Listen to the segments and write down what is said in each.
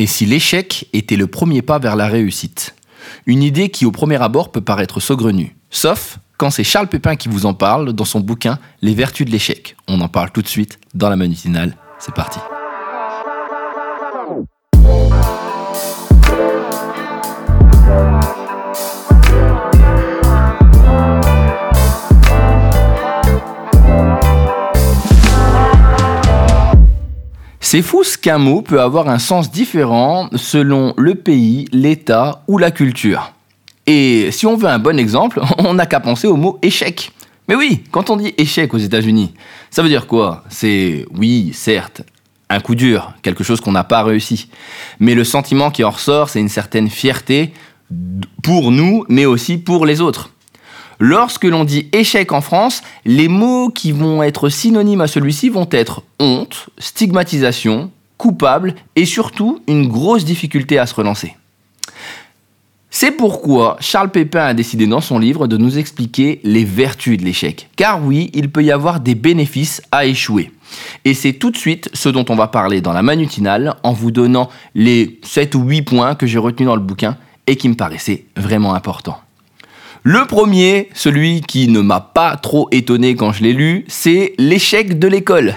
Et si l'échec était le premier pas vers la réussite Une idée qui au premier abord peut paraître saugrenue. Sauf quand c'est Charles Pépin qui vous en parle dans son bouquin Les vertus de l'échec. On en parle tout de suite dans la manutinale. C'est parti. C'est fou ce qu'un mot peut avoir un sens différent selon le pays, l'état ou la culture. Et si on veut un bon exemple, on n'a qu'à penser au mot échec. Mais oui, quand on dit échec aux États-Unis, ça veut dire quoi? C'est, oui, certes, un coup dur, quelque chose qu'on n'a pas réussi. Mais le sentiment qui en ressort, c'est une certaine fierté pour nous, mais aussi pour les autres. Lorsque l'on dit échec en France, les mots qui vont être synonymes à celui-ci vont être honte, stigmatisation, coupable et surtout une grosse difficulté à se relancer. C'est pourquoi Charles Pépin a décidé dans son livre de nous expliquer les vertus de l'échec. Car oui, il peut y avoir des bénéfices à échouer. Et c'est tout de suite ce dont on va parler dans la manutinale en vous donnant les 7 ou 8 points que j'ai retenus dans le bouquin et qui me paraissaient vraiment importants. Le premier, celui qui ne m'a pas trop étonné quand je l'ai lu, c'est l'échec de l'école.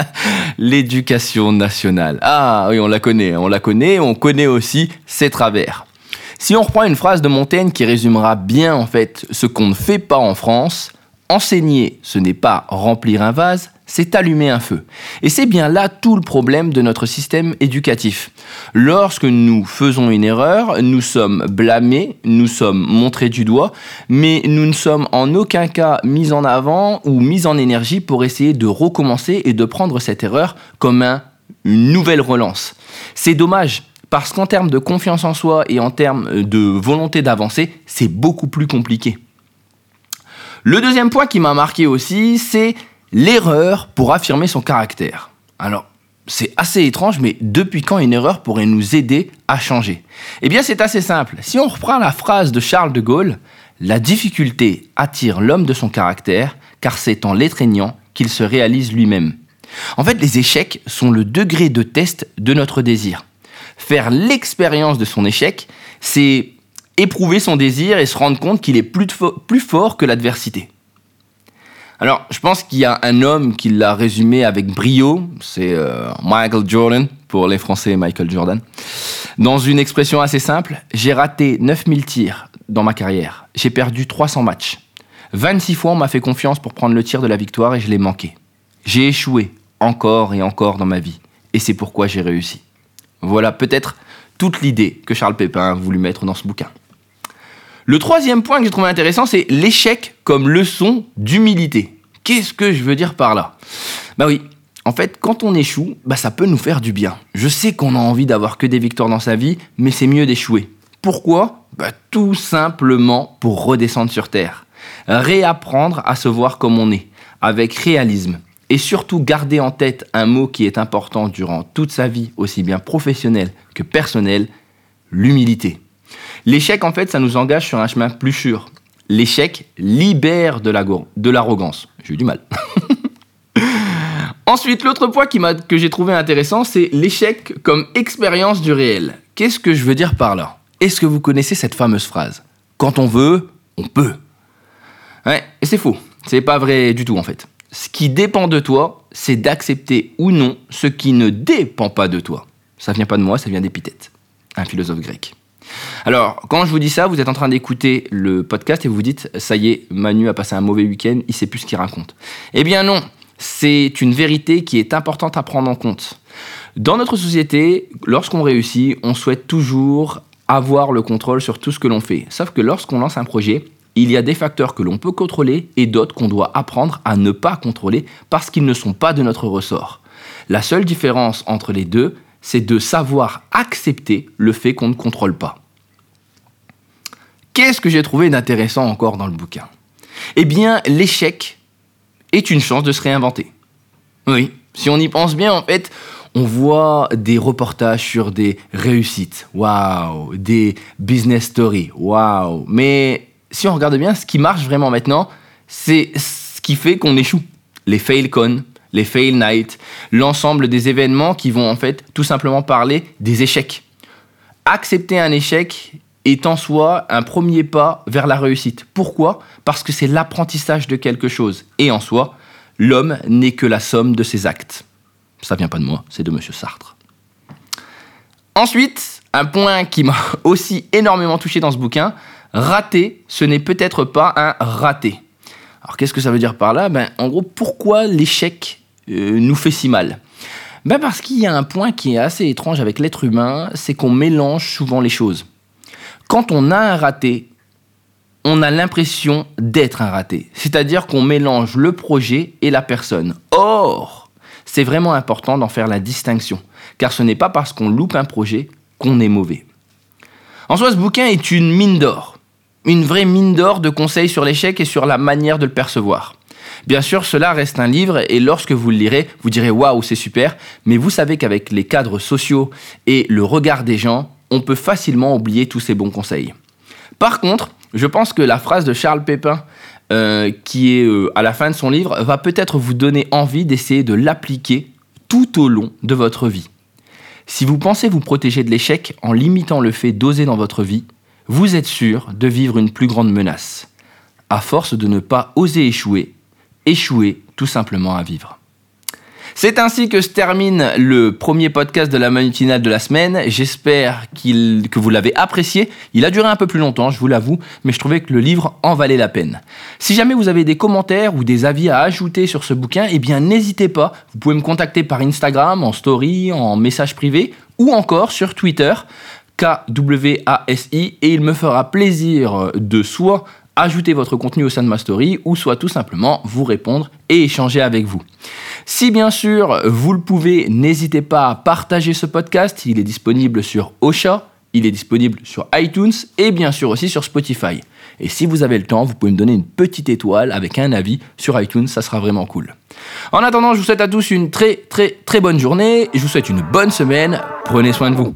L'éducation nationale. Ah oui, on la connaît, on la connaît, on connaît aussi ses travers. Si on reprend une phrase de Montaigne qui résumera bien en fait ce qu'on ne fait pas en France, enseigner ce n'est pas remplir un vase, c'est allumer un feu. Et c'est bien là tout le problème de notre système éducatif. Lorsque nous faisons une erreur, nous sommes blâmés, nous sommes montrés du doigt, mais nous ne sommes en aucun cas mis en avant ou mis en énergie pour essayer de recommencer et de prendre cette erreur comme une nouvelle relance. C'est dommage. Parce qu'en termes de confiance en soi et en termes de volonté d'avancer, c'est beaucoup plus compliqué. Le deuxième point qui m'a marqué aussi, c'est L'erreur pour affirmer son caractère. Alors, c'est assez étrange, mais depuis quand une erreur pourrait nous aider à changer? Eh bien, c'est assez simple. Si on reprend la phrase de Charles de Gaulle, la difficulté attire l'homme de son caractère, car c'est en l'étreignant qu'il se réalise lui-même. En fait, les échecs sont le degré de test de notre désir. Faire l'expérience de son échec, c'est éprouver son désir et se rendre compte qu'il est plus, plus fort que l'adversité. Alors, je pense qu'il y a un homme qui l'a résumé avec brio, c'est euh, Michael Jordan, pour les Français Michael Jordan. Dans une expression assez simple, j'ai raté 9000 tirs dans ma carrière, j'ai perdu 300 matchs. 26 fois on m'a fait confiance pour prendre le tir de la victoire et je l'ai manqué. J'ai échoué encore et encore dans ma vie, et c'est pourquoi j'ai réussi. Voilà peut-être toute l'idée que Charles Pépin a voulu mettre dans ce bouquin. Le troisième point que j'ai trouvé intéressant, c'est l'échec comme leçon d'humilité. Qu'est-ce que je veux dire par là? Bah oui, en fait, quand on échoue, bah ça peut nous faire du bien. Je sais qu'on a envie d'avoir que des victoires dans sa vie, mais c'est mieux d'échouer. Pourquoi? Bah, Tout simplement pour redescendre sur Terre. Réapprendre à se voir comme on est, avec réalisme. Et surtout garder en tête un mot qui est important durant toute sa vie, aussi bien professionnelle que personnelle, l'humilité. L'échec, en fait, ça nous engage sur un chemin plus sûr. L'échec libère de l'arrogance. J'ai eu du mal. Ensuite, l'autre point que j'ai trouvé intéressant, c'est l'échec comme expérience du réel. Qu'est-ce que je veux dire par là? Est-ce que vous connaissez cette fameuse phrase? Quand on veut, on peut. Ouais, et c'est faux. C'est pas vrai du tout en fait. Ce qui dépend de toi, c'est d'accepter ou non ce qui ne dépend pas de toi. Ça vient pas de moi, ça vient d'Épithète, un philosophe grec. Alors, quand je vous dis ça, vous êtes en train d'écouter le podcast et vous vous dites, ça y est, Manu a passé un mauvais week-end, il sait plus ce qu'il raconte. Eh bien non, c'est une vérité qui est importante à prendre en compte. Dans notre société, lorsqu'on réussit, on souhaite toujours avoir le contrôle sur tout ce que l'on fait. Sauf que lorsqu'on lance un projet, il y a des facteurs que l'on peut contrôler et d'autres qu'on doit apprendre à ne pas contrôler parce qu'ils ne sont pas de notre ressort. La seule différence entre les deux, c'est de savoir accepter le fait qu'on ne contrôle pas. Qu'est-ce que j'ai trouvé d'intéressant encore dans le bouquin? Eh bien, l'échec est une chance de se réinventer. Oui, si on y pense bien, en fait, on voit des reportages sur des réussites, waouh, des business stories, waouh. Mais si on regarde bien, ce qui marche vraiment maintenant, c'est ce qui fait qu'on échoue. Les failcons, les fail nights, l'ensemble des événements qui vont en fait tout simplement parler des échecs. Accepter un échec est en soi un premier pas vers la réussite. Pourquoi? Parce que c'est l'apprentissage de quelque chose. Et en soi, l'homme n'est que la somme de ses actes. Ça vient pas de moi, c'est de Monsieur Sartre. Ensuite, un point qui m'a aussi énormément touché dans ce bouquin, rater, ce n'est peut-être pas un raté. Alors qu'est-ce que ça veut dire par là? Ben, En gros, pourquoi l'échec euh, nous fait si mal ben Parce qu'il y a un point qui est assez étrange avec l'être humain, c'est qu'on mélange souvent les choses. Quand on a un raté, on a l'impression d'être un raté. C'est-à-dire qu'on mélange le projet et la personne. Or, c'est vraiment important d'en faire la distinction, car ce n'est pas parce qu'on loupe un projet qu'on est mauvais. En soi, ce bouquin est une mine d'or. Une vraie mine d'or de conseils sur l'échec et sur la manière de le percevoir. Bien sûr, cela reste un livre et lorsque vous le lirez, vous direz waouh, c'est super, mais vous savez qu'avec les cadres sociaux et le regard des gens, on peut facilement oublier tous ces bons conseils. Par contre, je pense que la phrase de Charles Pépin, euh, qui est euh, à la fin de son livre, va peut-être vous donner envie d'essayer de l'appliquer tout au long de votre vie. Si vous pensez vous protéger de l'échec en limitant le fait d'oser dans votre vie, vous êtes sûr de vivre une plus grande menace. À force de ne pas oser échouer, échouer tout simplement à vivre. C'est ainsi que se termine le premier podcast de la manutinale de la semaine. J'espère que vous l'avez apprécié. Il a duré un peu plus longtemps, je vous l'avoue, mais je trouvais que le livre en valait la peine. Si jamais vous avez des commentaires ou des avis à ajouter sur ce bouquin, eh bien n'hésitez pas. Vous pouvez me contacter par Instagram, en story, en message privé ou encore sur Twitter. KWASI et il me fera plaisir de soit ajouter votre contenu au sein de ma story ou soit tout simplement vous répondre et échanger avec vous. Si bien sûr vous le pouvez, n'hésitez pas à partager ce podcast. Il est disponible sur Ocha, il est disponible sur iTunes et bien sûr aussi sur Spotify. Et si vous avez le temps, vous pouvez me donner une petite étoile avec un avis sur iTunes, ça sera vraiment cool. En attendant, je vous souhaite à tous une très très très bonne journée, je vous souhaite une bonne semaine, prenez soin de vous.